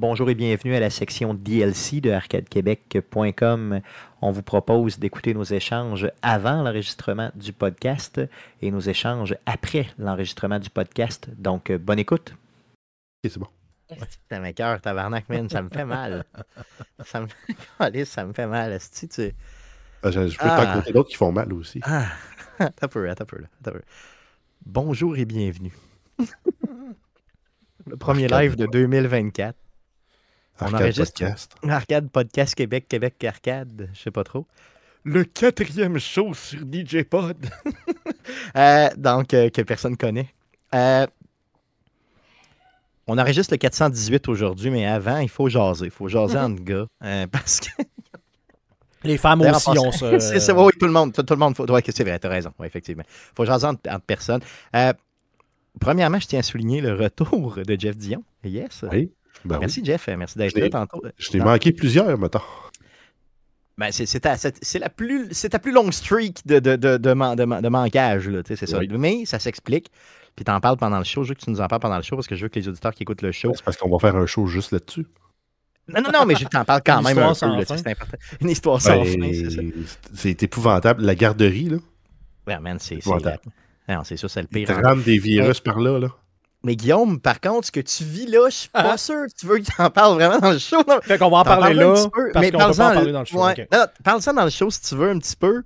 Bonjour et bienvenue à la section DLC de arcadequebec.com. On vous propose d'écouter nos échanges avant l'enregistrement du podcast et nos échanges après l'enregistrement du podcast. Donc, euh, bonne écoute. Ok, c'est bon. Putain, mes cœurs, tabarnak, man, ça me fait mal. Ça me, Alice, ça me fait mal. tu... Ah, Je, je peux Ah. t'en compter d'autres qui font mal aussi. Ah, attends un peu, attends un peu, là, attends un peu. Bonjour et bienvenue. Le premier live de 2024. On Arcade enregistre. Podcast. Arcade Podcast Québec, Québec Arcade, je sais pas trop. Le quatrième show sur DJ Pod. Euh, donc, euh, que personne connaît. Euh, on enregistre le 418 aujourd'hui, mais avant, il faut jaser. Il faut jaser entre gars. euh, parce que. Les femmes aussi, en on passant- se. c'est ça, oui, tout le monde. Tout, tout le monde. Faut... Ouais, c'est vrai, t'as raison. Ouais, effectivement. Il faut jaser entre, entre personnes. Euh, premièrement, je tiens à souligner le retour de Jeff Dion. Yes. Oui. Ben oui. Merci, Jeff. Merci d'être là tantôt. Je t'ai manqué plusieurs, mettons. Ben, c'est, ta, la plus, c'est ta plus longue streak de, de, de, de, man- de man- de manquage, là, tu sais, c'est ça. Oui. Mais ça s'explique. Puis t'en parles pendant le show. Je veux que tu nous en parles pendant le show parce que je veux que les auditeurs qui écoutent le show. C'est parce qu'on va faire un show juste là-dessus. Non, non, non, mais je t'en parle quand même un peu. c'est important. Une histoire sans Ben, fin, c'est ça. c'est épouvantable. La garderie, là. Ouais, man, c'est, c'est, Épouvantable. non, c'est ça, c'est le Ils pire. te rendent des virus par là, là. Mais Guillaume, par contre, ce que tu vis là, je suis pas sûr que tu veux que tu en parles vraiment dans le show. Non, Fait qu'on va en parler là, peu, parce mais qu'on peut pas en parler dans le show. ouais. Non, parle ça dans le show si tu veux un petit peu.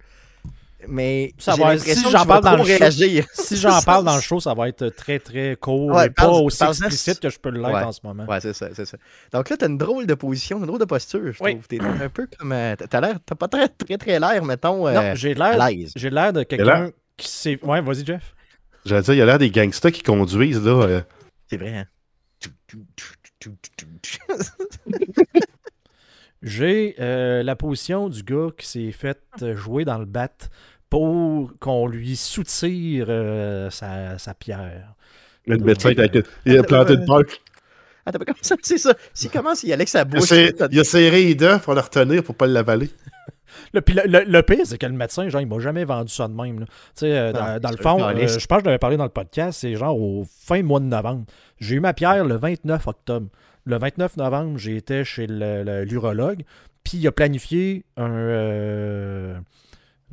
Mais Ça j'ai va- l'impression si que j'en parle dans le show-. Si j'en parle dans le show, ça va être très très court Ouais, et pas aussi explicite que je peux l'être Ouais. en ce moment. Ouais, c'est ça, c'est ça. Donc là, t'as une drôle de position, une drôle de posture, je Oui. trouve. T'es un peu comme. euh, T'as l'air. T'as pas très, très, très l'air, mettons, euh, non, j'ai l'air, à l'aise. j'ai l'air de quelqu'un qui s'est. Ouais, vas-y, Jeff. J'allais dire, il y a l'air des gangsters qui conduisent, là. euh, C'est vrai, hein? J'ai euh, la position du gars qui s'est fait euh, jouer dans le bat pour qu'on lui soutire euh, sa, sa pierre. le médecin, il a, il a planté une poche. Attends, mais comment ça, c'est ça? S'il commence, il allait avec sa Il a, bouche. il a serré les dents pour le retenir pour pas l'avaler. Le, le, le- pire, c'est que le médecin, genre, il m'a jamais vendu ça de même. là. Tu sais, euh, dans, Non, dans le fond, euh, je pense que je l'avais parlé dans le podcast, c'est genre au fin mois de novembre. J'ai eu ma pierre le 29 octobre. Le 29 novembre, j'ai été chez l'urologue, puis il a planifié un, euh,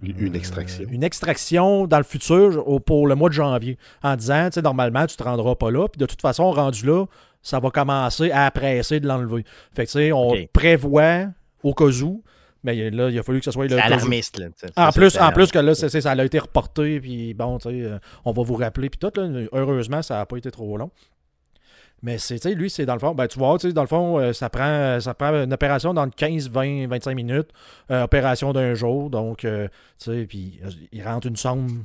Une extraction. une extraction dans le futur au- pour le mois de janvier, en disant, tu sais, normalement, tu te rendras pas là, puis de toute façon, rendu là, ça va commencer à presser de l'enlever. Fait que, tu sais, on prévoit au cas où, mais là, il a fallu que ce soit alarmiste, là. sais. En plus, en plus que là, ça a été reporté, puis bon, tu sais, euh, on va vous rappeler, puis tout, là, heureusement, ça n'a pas été trop long. Mais c'est, lui, c'est dans le fond, ben, tu vois, tu sais, dans le fond, euh, ça, prend, ça prend une opération dans 15, 20, 25 minutes, euh, opération d'un jour, donc, euh, tu sais, puis il rentre une somme.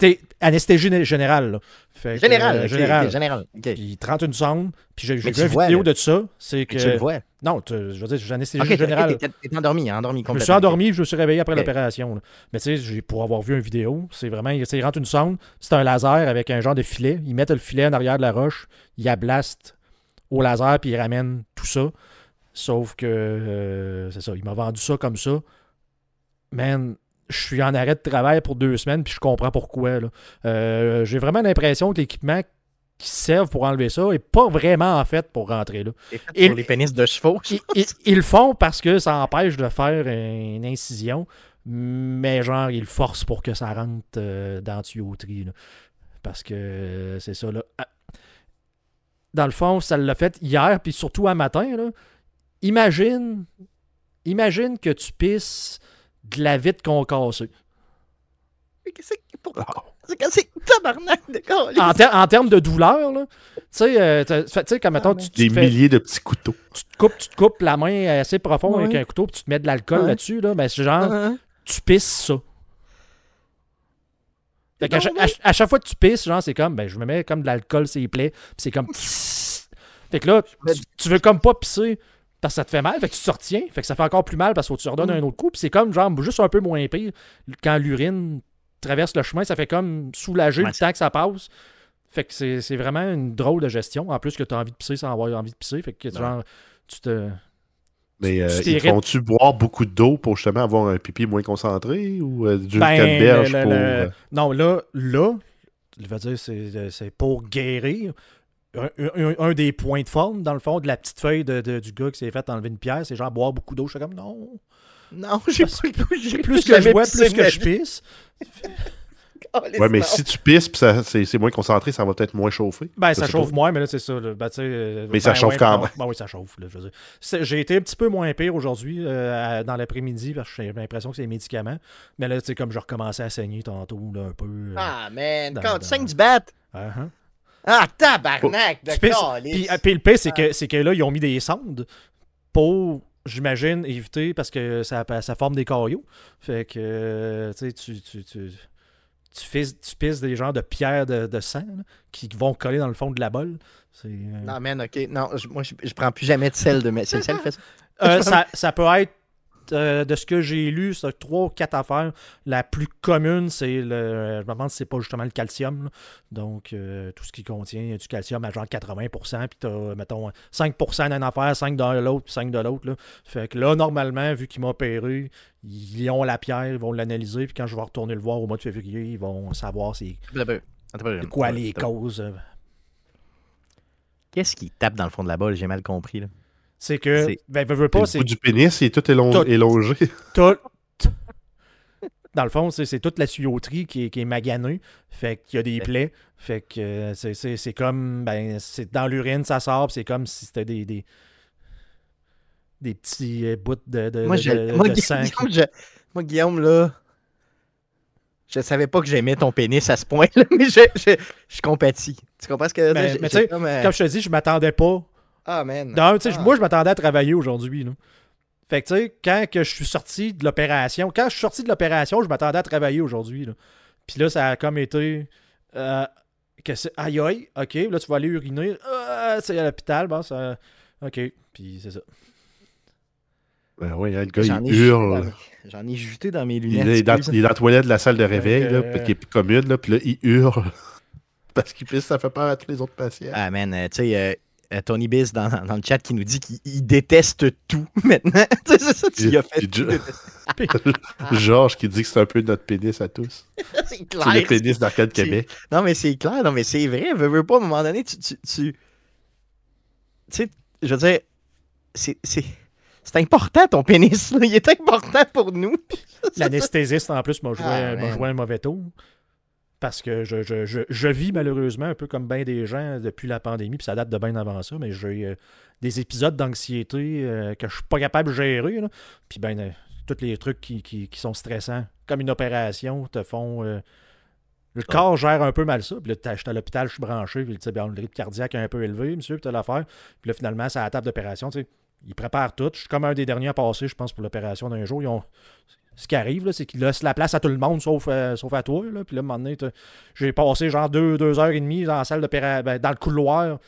T'es anesthésie né- générale, là. Fait que, Général, euh, ok, général. ok, général. ok. Puis il te rentre une sonde, puis j'ai vu une vidéo là. de ça, c'est que... Tu le vois. Non, tu- je veux dire, j'ai anesthésie générale. t'es endormi, endormi Je me suis endormi, je me suis réveillé après l'opération. Mais tu sais, pour avoir vu une vidéo, c'est vraiment, il, tu sais, il rentre une sonde, c'est un laser avec un genre de filet. Ils mettent le filet en arrière de la roche, ils ablastent au laser, puis ils ramènent tout ça. Sauf que, euh, c'est ça, il m'a vendu ça comme ça. Man, je suis en arrêt de travail pour deux semaines, puis je comprends pourquoi. Euh, j'ai vraiment l'impression que l'équipement qui servent pour enlever ça est pas vraiment en fait pour rentrer là. Fait Et- pour les pénis de chevaux. Ils, ils- ils le font parce que ça empêche de faire une incision, mais genre, ils le forcent pour que ça rentre euh, dans la tuyauterie. là. Parce que euh, c'est ça. Là. Ah. Dans le fond, ça l'a fait hier, puis surtout un matin. Là. Imagine, imagine que tu pisses de la vitre concassée. Mais qu'est-ce que- pourquoi? C'est que c'est tabarnak de. En, ter- en termes de douleur, là, tu sais, euh, tu sais, comme mettons, Ah, tu, tu Des fais- milliers de petits couteaux. tu te coupes, tu te coupes la main assez profond avec un couteau, puis tu te mets de l'alcool Ouais. là-dessus, là, ben, c'est genre, tu pisses ça. Fait qu'à Non, chaque, mais- à ch- à chaque fois que tu pisses, genre, c'est comme, ben, je me mets comme de l'alcool les plaies, puis c'est comme. Fait que là, tu veux comme pas pisser parce que ça te fait mal, fait que tu te retiens, fait que ça fait encore plus mal parce que tu redonnes Mm. un autre coup, puis c'est comme, genre, juste un peu moins pire quand l'urine traverse le chemin, ça fait comme soulager Ouais, le temps que ça passe. Fait que c'est vraiment une drôle de gestion. En plus que tu as envie de pisser sans avoir envie de pisser. Fait que genre, tu te. Mais euh, Tu ils font-tu boire beaucoup d'eau pour justement avoir un pipi moins concentré ou euh, du Ben, canneberge pour. le- euh, Non, là, là, je veux dire, c'est c'est pour guérir. Un, un- un des points de forme, dans le fond, de la petite feuille de, de- du gars qui s'est fait enlever une pierre, c'est genre boire beaucoup d'eau. Je suis comme, non. Non, j'ai pas que j'ai Plus que je bois, plus que je pisse. Ouais, mais si tu pisses puis ça- c'est c'est moins concentré, ça va peut-être moins chauffer. Ben, ça chauffe pas. moins, mais là, c'est ça. là. Ben, euh, Mais ça ben, chauffe ouais, quand même. Ben oui, ça chauffe. là, je veux dire. C'est- J'ai été un petit peu moins pire aujourd'hui euh, dans l'après-midi parce que j'ai l'impression que c'est les médicaments. Mais là, tu sais, comme je recommençais à saigner tantôt, là, un peu. euh, Ah, man, Dans- quand dans- tu saignes du bat. ah, hein. Ah, tabarnak calice. Puis, puis le pire, c'est que, c'est que là, ils ont mis des sondes pour, j'imagine, éviter parce que ça, ça forme des cailloux. Fait que, euh, tu sais, tu, tu, tu, tu, pisses, tu pisses des genres de pierres de, de sang là, qui vont coller dans le fond de la bolle. Euh, Non, man, ok. Non, je- moi, je, je prends plus jamais de sel de mes. C'est le sel fait ça? Euh, ça, ça peut être, euh, de ce que j'ai lu, c'est trois ou quatre affaires. La plus commune, c'est le. Je me demande si c'est pas justement le calcium. là. Donc, euh, tout ce qui contient du calcium à genre 80%, puis t'as, mettons, 5% d'une affaire, 5 de l'autre, puis 5 de l'autre. là. Fait que là, normalement, vu qu'ils m'ont opéré, ils ont la pierre, ils vont l'analyser, puis quand je vais retourner le voir au mois de février, ils vont savoir c'est c'est quoi les causes. euh. Qu'est-ce qui tape dans le fond de la balle? J'ai mal compris. Là. C'est que, ben, veux, pas, c'est bout du pénis, il est tout élon- Tout. élongé. tout. Dans le fond, c'est c'est toute la tuyauterie qui est, qui est maganée. Fait qu'il y a des plaies. Fait que euh, c'est- c'est c'est comme. Ben, c'est dans l'urine, ça sort. puis C'est comme si c'était des, des. des petits euh, bouts de, de, Moi, de- je- de- moi, de sang. qui- Guillaume, je- moi, Guillaume, là. Je savais pas que j'aimais ton pénis à ce point-là, mais je, je, je compatis. Tu comprends ce que Mais- tu sais, comme, euh, Comme je te dis, je m'attendais pas. Ah, man. Non, tu sais, Ah. moi, je m'attendais à travailler aujourd'hui. Fait que, tu sais, quand que je suis sorti de l'opération, quand je suis sorti de l'opération, je m'attendais à travailler aujourd'hui. là. Puis là, ça a comme été. euh, que c'est- aïe aïe, ok, là, tu vas aller uriner. Ah, c'est à l'hôpital, bon, ça. Ok, puis c'est ça. Ben oui, hein, le gars, il hurle. mes- j'en ai juté dans mes Il lunettes. est, dans, il est dans la toilette de la salle de réveil, là, que- qui est plus commune, là, puis là, il hurle. Parce qu'il pisse, ça fait peur à tous les autres patients. Ah, man, euh, tu sais, euh, euh, Tony Biz dans, dans le chat qui nous dit qu'il il déteste tout maintenant. Tu sais, c'est ça, tu y as fait tout. Georges qui dit que c'est un peu notre pénis à tous. C'est C'est clair. le pénis d'Arcade c'est- Québec. Non, mais c'est clair, non, mais c'est vrai. Veux, veux pas, à un moment donné, tu. Tu, tu... tu sais, je veux dire, c'est. c'est... C'est important ton pénis, là. il est important pour nous. L'anesthésiste, en plus, m'a joué, Ah, joué un mauvais tour. Parce que je, je, je, je vis malheureusement un peu comme bien des gens depuis la pandémie, puis ça date de bien avant ça, mais j'ai euh, des épisodes d'anxiété euh, que je suis pas capable de gérer. là. Puis ben, euh, tous les trucs qui, qui, qui sont stressants, comme une opération, te font. euh, le corps gère un peu mal ça. Puis là, t'as- j'étais à l'hôpital, je suis branché, puis le rythme cardiaque est un peu élevé, monsieur, puis t'as l'affaire. Puis là, finalement, c'est à la table d'opération, tu sais. Ils préparent tout. Je suis comme un des derniers à passer, je pense, pour l'opération d'un jour. Ils ont... Ce qui arrive, c'est qu'ils laissent la place à tout le monde, sauf, euh, sauf à toi. Là. Puis là, à un moment donné, j'ai passé genre deux, deux heures et demie dans la salle d'opération, ben, dans le couloir.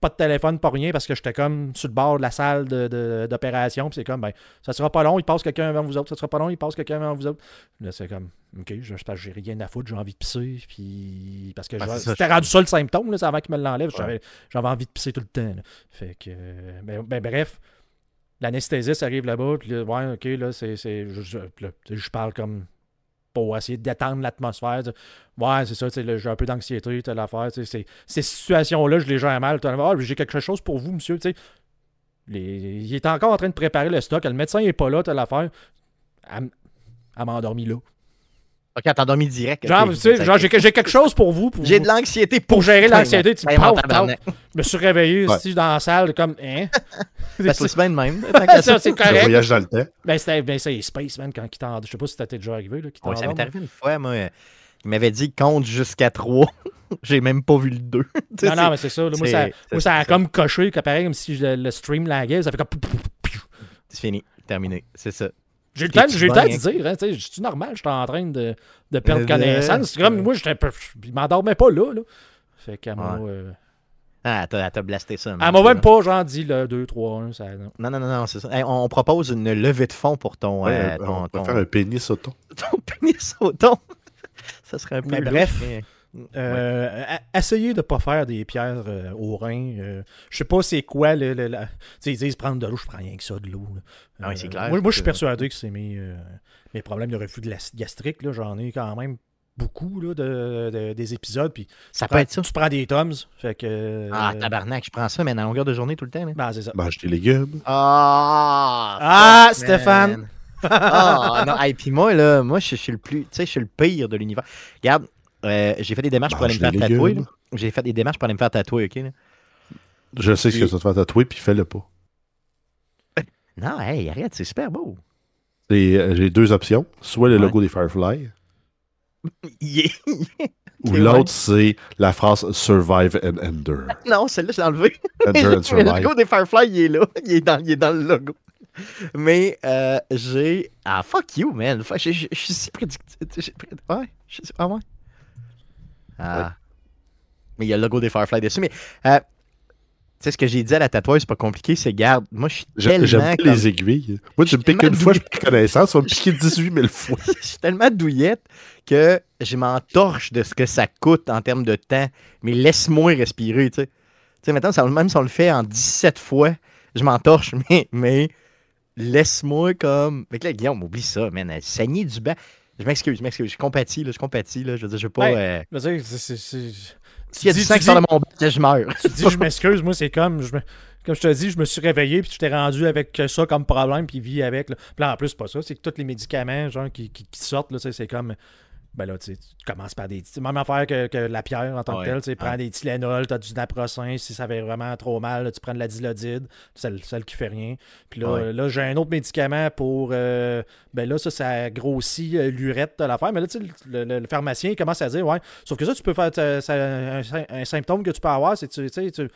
Pas de téléphone, pas rien, parce que j'étais comme sur le bord de la salle de- de- d'opération. Puis c'est comme, ben, ça sera pas long, il passe quelqu'un avant vous autres. Ça sera pas long, il passe quelqu'un avant vous autres. Là, c'est comme, OK, que j'ai rien à foutre, j'ai envie de pisser. Puis, parce que ça, c'était rendu ça le symptôme, là, avant qu'il me l'enlève. Ouais. J'avais, envie de pisser tout le temps. là. Fait que, euh, ben, ben, bref, l'anesthésiste arrive là-bas, puis ouais, OK, là, c'est. je, je- parle comme pour essayer détendre l'atmosphère. Ouais, c'est ça, j'ai un peu d'anxiété, telle affaire. Ces situations-là, je les gère mal. Ah, j'ai quelque chose pour vous, monsieur. Les- Il est encore en train de préparer le stock. Le médecin n'est pas là, telle affaire. Elle, elle m'a endormi là. Ok, t'a endormi direct. Genre, tu sais, genre, j'ai j'ai quelque chose pour vous. Pour, J'ai de l'anxiété pour gérer Putain, l'anxiété. Tu paf, paf. tabarnak. Je me suis réveillé Ouais. ici dans la salle, comme, hein? Que c'est de même. Ça, c'est Le correct. voyage dans le temps. Ben, c'était ben, c'est Space, man, quand il t'en... Je sais pas si t'étais déjà arrivé, là, Ouais, ça m'est arrivé une fois, moi. euh, Il m'avait dit compte jusqu'à 3. J'ai même pas vu le 2. Non, non, mais c'est ça. là, moi, c'est- ça, c'est- moi, ça a c'est- comme coché, pareil, comme si le, le stream laguait. Ça fait comme... C'est fini. Terminé. C'est ça. J'ai le temps, tu j'ai le temps de dire, hein, tu sais, c'est normal, j'étais en train de, de perdre Euh, connaissance? C'est comme, moi, j'étais, je m'endormais pas là, là. Fait m'a, Ouais. euh, Ah, elle t'a- elle t'a blasté ça. m'a ça, même pas, genre, dit le 2, 3, 1, ça, non. Non, non, non, non, c'est ça. Hey, on, on propose une levée de fonds pour ton, Ouais, euh, on va ton, faire un pénis auto. ton pénis au thon. ça serait un peu. Mais bref. mais- Euh, Essayez de pas faire des pierres euh, au rein. euh, je sais pas c'est quoi le. le- la- Tu sais, ils disent prendre de l'eau, je prends rien que ça de l'eau. là. Ah oui, c'est clair, Moi, moi je suis persuadé que c'est mes, euh, mes problèmes de reflux gastrique. là, J'en ai quand même beaucoup là, de, de- des épisodes. Puis Ça tu peut prends- être ça. Tu prends des tomes. Fait que. Ah, euh, tabarnak, je prends ça, mais à longueur de journée tout le temps. là. ben, c'est ça. Mange des légumes. Ah! Ah, fuck, Stéphane! Ah, non. Et puis moi, là, moi, je, je suis le plus. Tu sais, je suis le pire de l'univers. Regarde, euh, j'ai fait des démarches pour aller me faire tatouer. J'ai fait des démarches pour aller me faire tatouer, ok? là. Je sais ce que ça te fait tatouer, puis fais-le pas. Non, hey, arrête, c'est super beau. Euh, J'ai deux options. Soit le Ouais. logo des Firefly, est- ou l'autre, ouais. c'est la phrase Survive and Ender. Non, celle-là, je l'ai. Ender and le logo des Firefly, il est là. Il est dans, il est dans le logo. Mais euh, j'ai. Ah, fuck you, man. Je suis si prédictif. Ouais. je suis- Ah, ouais. Mais il y a le logo des Firefly dessus. Mais. euh, tu sais, ce que j'ai dit à la tatoueuse, c'est pas compliqué. C'est, garde, moi, je suis tellement. J'aime comme- les aiguilles. Moi, tu me piques une fois, je perds connaissance. Tu vas me piquer 18 000 fois. je suis tellement douillette que je m'entorche de ce que ça coûte en termes de temps. Mais laisse-moi respirer, tu sais. Tu sais, maintenant, même si on le fait en 17 fois, je m'entorche, mais, mais laisse-moi comme. Mais là, Guillaume, oublie ça, man. Saignait du bas. Je m'excuse, je m'excuse. Je compatis, là, je compatis, là. Je veux dire, je veux pas. Ben, euh, S'il y a tu du dis- sang qui sort de mon je meurs. tu dis je m'excuse, moi c'est comme je me- comme je te dis, je me suis réveillé puis je t'ai rendu avec ça comme problème puis vis avec. Là. Puis là, en plus, c'est pas ça, c'est que tous les médicaments genre qui, qui, qui sortent, c'est comme ben là, tu sais, tu commences par des. Même affaire que, que la pierre en tant Ouais, que telle. Tu sais, prends ouais. des Tylenol, tu as du naproxen. Si ça avait vraiment trop mal, là, tu prends de la dilodide, celle, celle qui fait rien. Puis là, Ouais. là j'ai un autre médicament pour. euh, ben là, ça, ça grossit euh, l'urette de l'affaire. Mais là, tu sais, le, le- le pharmacien il commence à dire Ouais, sauf que ça, tu peux faire. ça- un, un symptôme que tu peux avoir, c'est tu tu-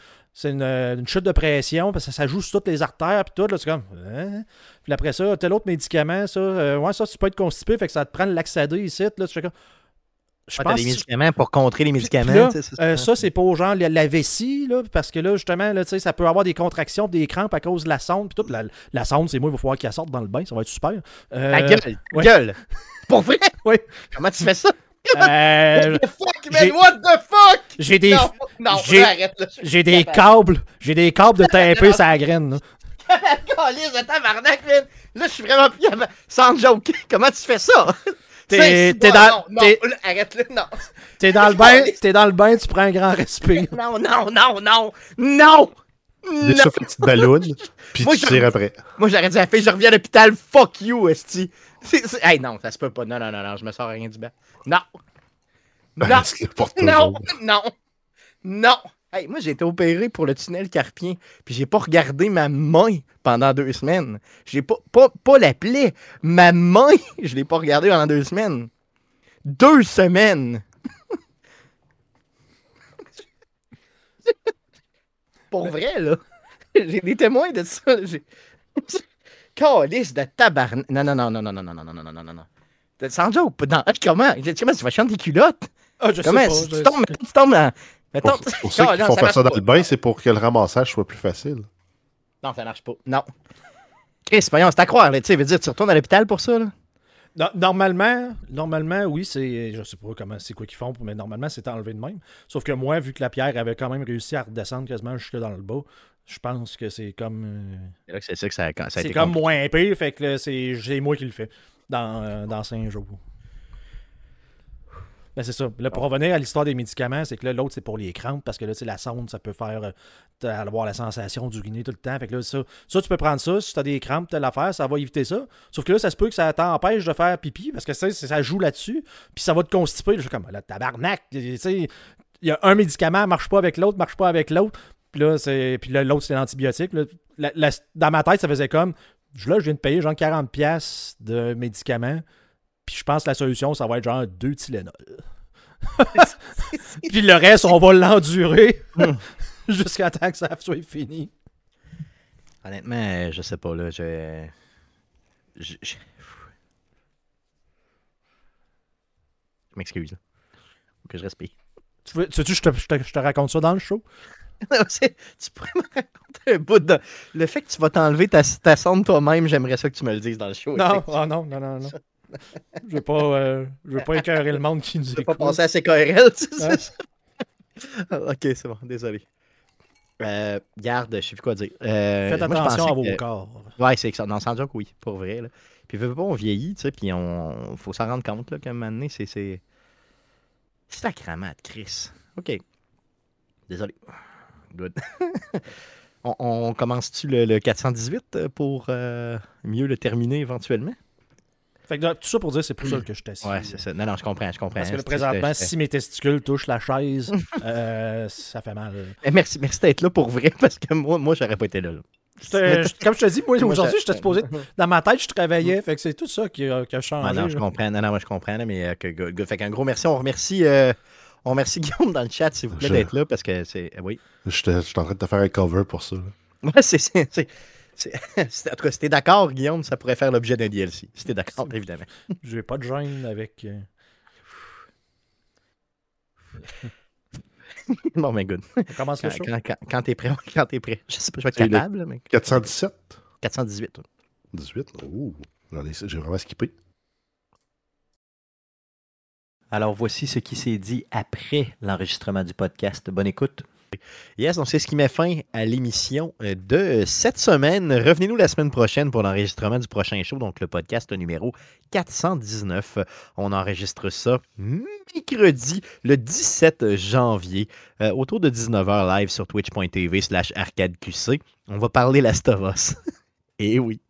une, une chute de pression parce que ça joue sur toutes les artères puis tout là c'est comme hein? Puis après ça tel autre médicament ça euh, ouais ça tu peux être constipé fait que ça te prend laxadé ici là tu fais comme je Ouais, pense des médicaments pour contrer les médicaments. là, euh, ça, c'est pour genre la, la vessie, là, parce que là, justement, là, tu sais, ça peut avoir des contractions, des crampes à cause de la sonde. Puis tout, la, la sonde, c'est moi, il va falloir qu'elle sorte dans le bain, ça va être super. Euh, Ta gueule, ouais. gueule. Pour vrai? Oui. Comment tu fais ça? euh, What the fuck, man? What the fuck? j'ai des, Non, non, j'ai- des câbles, j'ai des câbles de taper la graine. Calice de tabarnak, man. Là, je suis vraiment plus capable. Sans joke. Comment tu fais ça? T'es- non, dans- Non, non, t'es- non. Dans le bain, t'es dans le bain, tu prends un grand respire. Non, non, non, non, non! Des Non! une petite ballonne, puis tu tires après. Moi, j'aurais dit à la fille, je reviens à l'hôpital, fuck you, esti. Hey, non, ça se peut pas. Non, non, non, non, je me sors rien du bas. Non! Non! Pour Non! toujours. Non! Non! Hey, moi, j'ai été opéré pour le tunnel carpien, puis j'ai pas regardé ma main pendant deux semaines. J'ai pas, pas, pas la plaie, ma main, je l'ai pas regardée pendant deux semaines. Deux semaines! pour vrai, là. J'ai des témoins de ça. Calice de tabarnak. Non, non, non, non, non, non, non, non, non, non, non, non, non. Sans joke, non, comment? Comment tu vas chanter des culottes? Ah, je Comment? sais pas. tu tombes, tu tombes Pour, pour ceux qui non, font ça faire ça dans le bain, c'est pour que le ramassage soit plus facile. Non, ça marche pas. Non. Chris, voyons, c'est à croire, là. Tu sais, veut dire, tu retournes à l'hôpital pour ça, là? No- Normalement, normalement, oui, c'est. Je sais pas comment c'est quoi qu'ils font, mais normalement, c'est enlevé de même. Sauf que moi, vu que la pierre avait quand même réussi à redescendre quasiment jusque dans le bas, je pense que c'est comme. euh, C'est là que c'est ça que ça, ça a c'est comme compliqué. moins pire, fait que c'est j'ai moi qui le fais dans, euh, dans cinq jours. Ben c'est ça. Là, pour revenir à l'histoire des médicaments, c'est que là, l'autre, c'est pour les crampes, parce que là, la sonde, ça peut faire euh, avoir la sensation d'uriner tout le temps. Fait que là, ça, ça, tu peux prendre ça. Si tu as des crampes, telle affaire, ça va éviter ça. Sauf que là, ça se peut que ça t'empêche de faire pipi, parce que ça, joue là-dessus, puis ça va te constiper. Je suis comme, là, tabarnak, tu sais, il y a un médicament, marche pas avec l'autre, marche pas avec l'autre. Puis là, c'est, puis là, l'autre, c'est l'antibiotique. dans ma tête, ça faisait comme, je- là, je viens de payer genre 40$ piastres de médicaments. Puis je pense que la solution, ça va être genre deux Tylenol. Puis le reste, on va l'endurer jusqu'à temps que ça soit fini. Honnêtement, je sais pas, là. Je. Je, je- je m'excuse, là. Faut que je respire. Tu veux, tu veux que je te, je te- je te raconte ça dans le show? Tu pourrais me raconter un bout de. Le fait que tu vas t'enlever ta, ta sonde toi-même, j'aimerais ça que tu me le dises dans le show. Non, oh non, non, non, non. Je veux pas, euh, je veux pas écœurer le monde qui nous Tu veux pas écoute. passer à CKRL, tu sais, ok, c'est bon, désolé. Euh, garde, je sais plus quoi dire. Euh, Faites je attention à vos que- corps. Ouais, c'est ça. Dans sans joke, oui, pour vrai. Là. Puis, veux, pas, on vieillit, tu sais, puis on faut s'en rendre compte, là, qu'à un moment donné, c'est. c'est- Sacrament de Chris. OK. Désolé. Good. on, on commence-tu le, le 418 pour euh, mieux le terminer éventuellement? Fait que tout ça pour dire, c'est plus seul que je t'assise. Ouais, c'est ça. Non, non, je comprends, je comprends. Parce que là, présentement, si mes testicules touchent la chaise, euh, ça fait mal. Eh, Merci, merci d'être là pour vrai, parce que moi, moi j'aurais pas été là. là. Je te- je- comme je te dis, moi, aujourd'hui, je- j'étais supposé. Dans ma tête, je travaillais. Fait que c'est tout ça qui a, qui a Ah, changé. non, je là. comprends. Non, non, moi, je comprends, mais euh, que, good. Fait qu'un gros merci. On remercie, euh, on remercie Guillaume dans le chat, s'il vous plaît, Je- d'être là, parce que c'est. euh, Oui. J'étais j'étais en train de te faire un cover pour ça. là. Ouais, c'est. si t'es d'accord, Guillaume, ça pourrait faire l'objet d'un DLC. Si t'es d'accord, évidemment. J'ai pas de gêne avec. euh, bon, mais good. On commence le Quand, show. quand, quand, quand t'es prêt, quand t'es prêt. Je sais pas, je vais être le- capable, mais 417 418. ouais. 18 Ouh, j'en ai- j'ai vraiment skippé. Alors voici ce qui s'est dit après l'enregistrement du podcast. Bonne écoute. Yes, donc c'est ce qui met fin à l'émission euh, de cette semaine. Revenez-nous la semaine prochaine pour l'enregistrement du prochain show, donc le podcast numéro 419. On enregistre ça mercredi, le 17 janvier, euh, autour de 19h live sur twitch.tv slash arcadeqc. On va parler Last of Us. Et oui,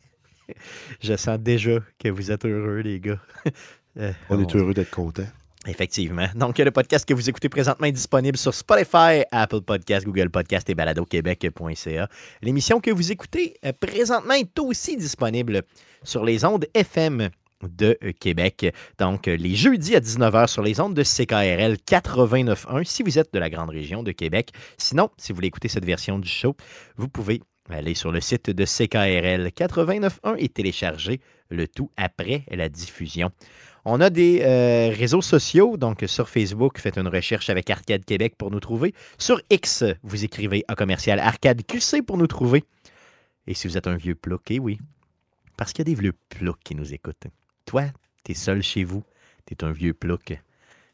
je sens déjà que vous êtes heureux, les gars. Euh, On est heureux d'être content. Effectivement. Donc, le podcast que vous écoutez présentement est disponible sur Spotify, Apple Podcast, Google Podcast et baladoquebec.ca. L'émission que vous écoutez euh, présentement est aussi disponible sur les ondes FM de euh, Québec. Donc, euh, les jeudis à 19h sur les ondes de CKRL 89.1 si vous êtes de la grande région de Québec. Sinon, si vous voulez écouter cette version du show, vous pouvez aller sur le site de CKRL 89.1 et télécharger le tout après la diffusion. On a des euh, réseaux sociaux, donc sur Facebook, faites une recherche avec Arcade Québec pour nous trouver. Sur X, vous écrivez à commercial Arcade QC pour nous trouver. Et si vous êtes un vieux plouc, eh oui, parce qu'il y a des vieux ploucs qui nous écoutent. Toi, t'es seul chez vous, t'es un vieux plouc,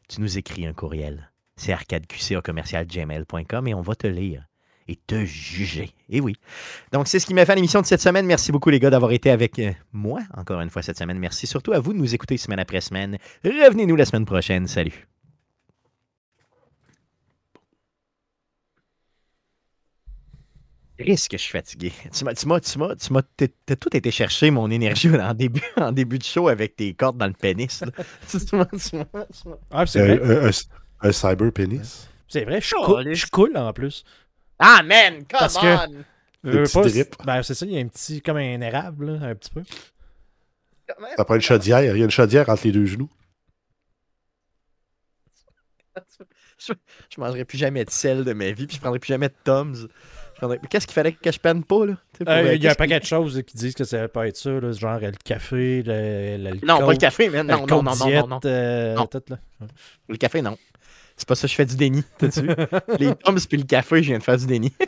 tu nous écris un courriel. C'est arcadeqc commercial gmail.com et on va te lire et te juger. Et oui. Donc, c'est ce qui m'a fait l'émission de cette semaine. Merci beaucoup, les gars, d'avoir été avec euh, moi encore une fois cette semaine. Merci surtout à vous de nous écouter semaine après semaine. Revenez-nous la semaine prochaine. Salut. Risque que je suis fatigué. Tu m'as, tu m'as, tu m'as, tu m'as, t'as- t'as tout été chercher mon énergie en début, en début de show avec tes cordes dans le pénis. là. tu m'as, tu m'as, tu m'as- Ah, puis c'est Un, vrai. un- un- un cyber pénis. C'est vrai, je Oh, les- je coule en plus. Ah, man, come Parce on! que- Le Je veux petit pas, drip. Ben, c'est ça, il y a un petit, comme un érable, là, un petit peu. Ça prend une chaudière. Il y a une chaudière entre les deux genoux. Je, je mangerai plus jamais de sel de ma vie, puis je prendrai plus jamais de Tom's. Prendrai- Mais Qu'est-ce qu'il fallait que je prenne pas, là? Euh, euh, Il y a un paquet de choses qui disent que ça va pas être ça, là, genre euh, le café, le, Non, pas le café, man. Non, non, non, non, non, non. Non. tout, là. Le café, non. C'est pas ça, je fais du déni, t'as-tu vu? Les Tom's puis le café, je viens de faire du déni.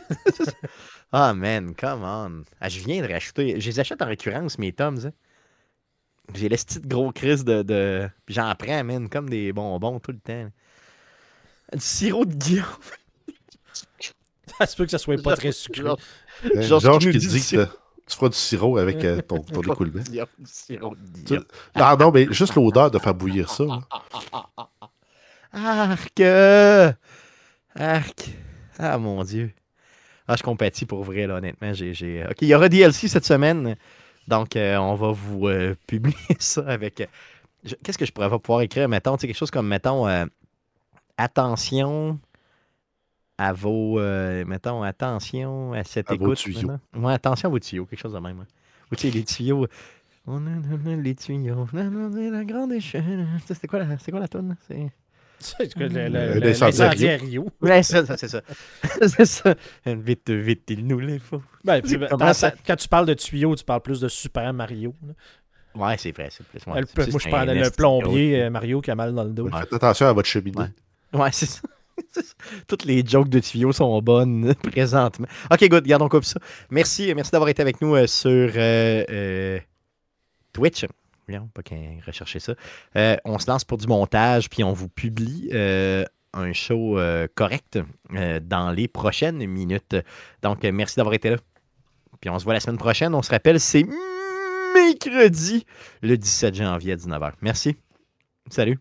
Ah, man, come on. Ah, je viens de racheter. Je les achète en récurrence, mes Tom's. hein. J'ai les petites gros crises de. j'en prends, man, comme des bonbons tout le temps. Du sirop de Guillaume. Ça se peut que ça soit pas très sucré. Genre- Georges Georges qui dit dit que tu feras du sirop avec euh, ton, ton écoulement. Du sirop de Guillaume. Ah non, mais juste l'odeur de faire bouillir ça. là. Arc! euh, Arc! Ah mon Dieu. Ah, je compatis pour vrai, là, honnêtement. J'ai, j'ai- OK, il y aura DLC cette semaine. Donc, euh, on va vous euh, publier ça avec. euh, je- Qu'est-ce que je pourrais pouvoir écrire, mettons? Tu sais, quelque chose comme, mettons, euh, attention à vos. euh, mettons, attention à cette À vos écoute. tuyaux. maintenant. Ouais, attention à vos tuyaux, quelque chose de même. ouais. Ou tu sais, les tuyaux. On a les tuyaux. La grande échelle. Ça, C'était quoi la, quoi la toune? C'est. C'est que le- le- le- l'incendie à Rio. Ouais, ça, c'est ça. c'est ça. Vite, vite, il nous les faut. Ben, dans- ça- Quand tu parles de tuyaux, tu parles plus de Super Mario. là. Ouais, c'est vrai, c'est plus. ouais, Le- c'est- moi, c'est je parle le plombier euh, Mario qui a mal dans le dos. Faites attention à votre cheminée. Ouais, c'est ça. C'est ça. Toutes les jokes de tuyaux sont bonnes présentement. Ok, good, gardons comme ça. Merci, merci d'avoir été avec nous euh, sur euh, euh, Twitch. Pas qu'un rechercher ça. Euh, on se lance pour du montage, puis on vous publie euh, un show euh, correct dans les prochaines minutes. Donc, merci d'avoir été là. Puis on se voit la semaine prochaine. On se rappelle, c'est mercredi, le 17 janvier à 19h. Merci. Salut.